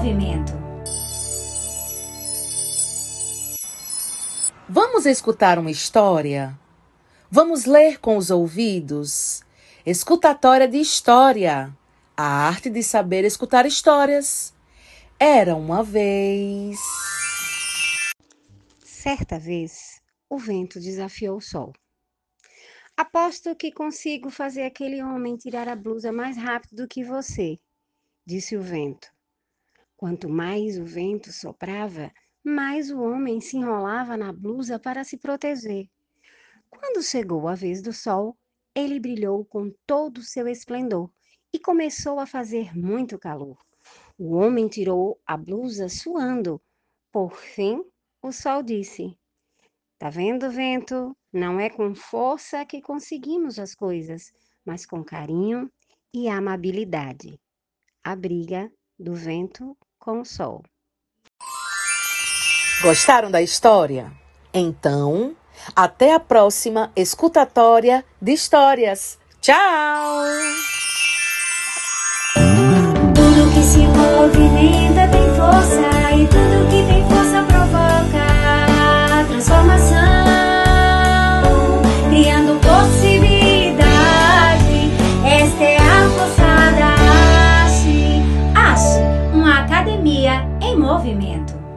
movimento. Vamos escutar uma história? Vamos ler com os ouvidos? Escutatória de história. A arte de saber escutar histórias. Era uma vez. Certa vez, o vento desafiou o sol. Aposto que consigo fazer aquele homem tirar a blusa mais rápido do que você, disse o vento. Quanto mais o vento soprava, mais o homem se enrolava na blusa para se proteger. Quando chegou a vez do sol, ele brilhou com todo o seu esplendor e começou a fazer muito calor. O homem tirou a blusa suando. Por fim, o sol disse: Tá vendo, vento? Não é com força que conseguimos as coisas, mas com carinho e amabilidade. A briga do vento com o sol. Gostaram da história? Então, até a próxima escutatória de histórias. Tchau! movimento.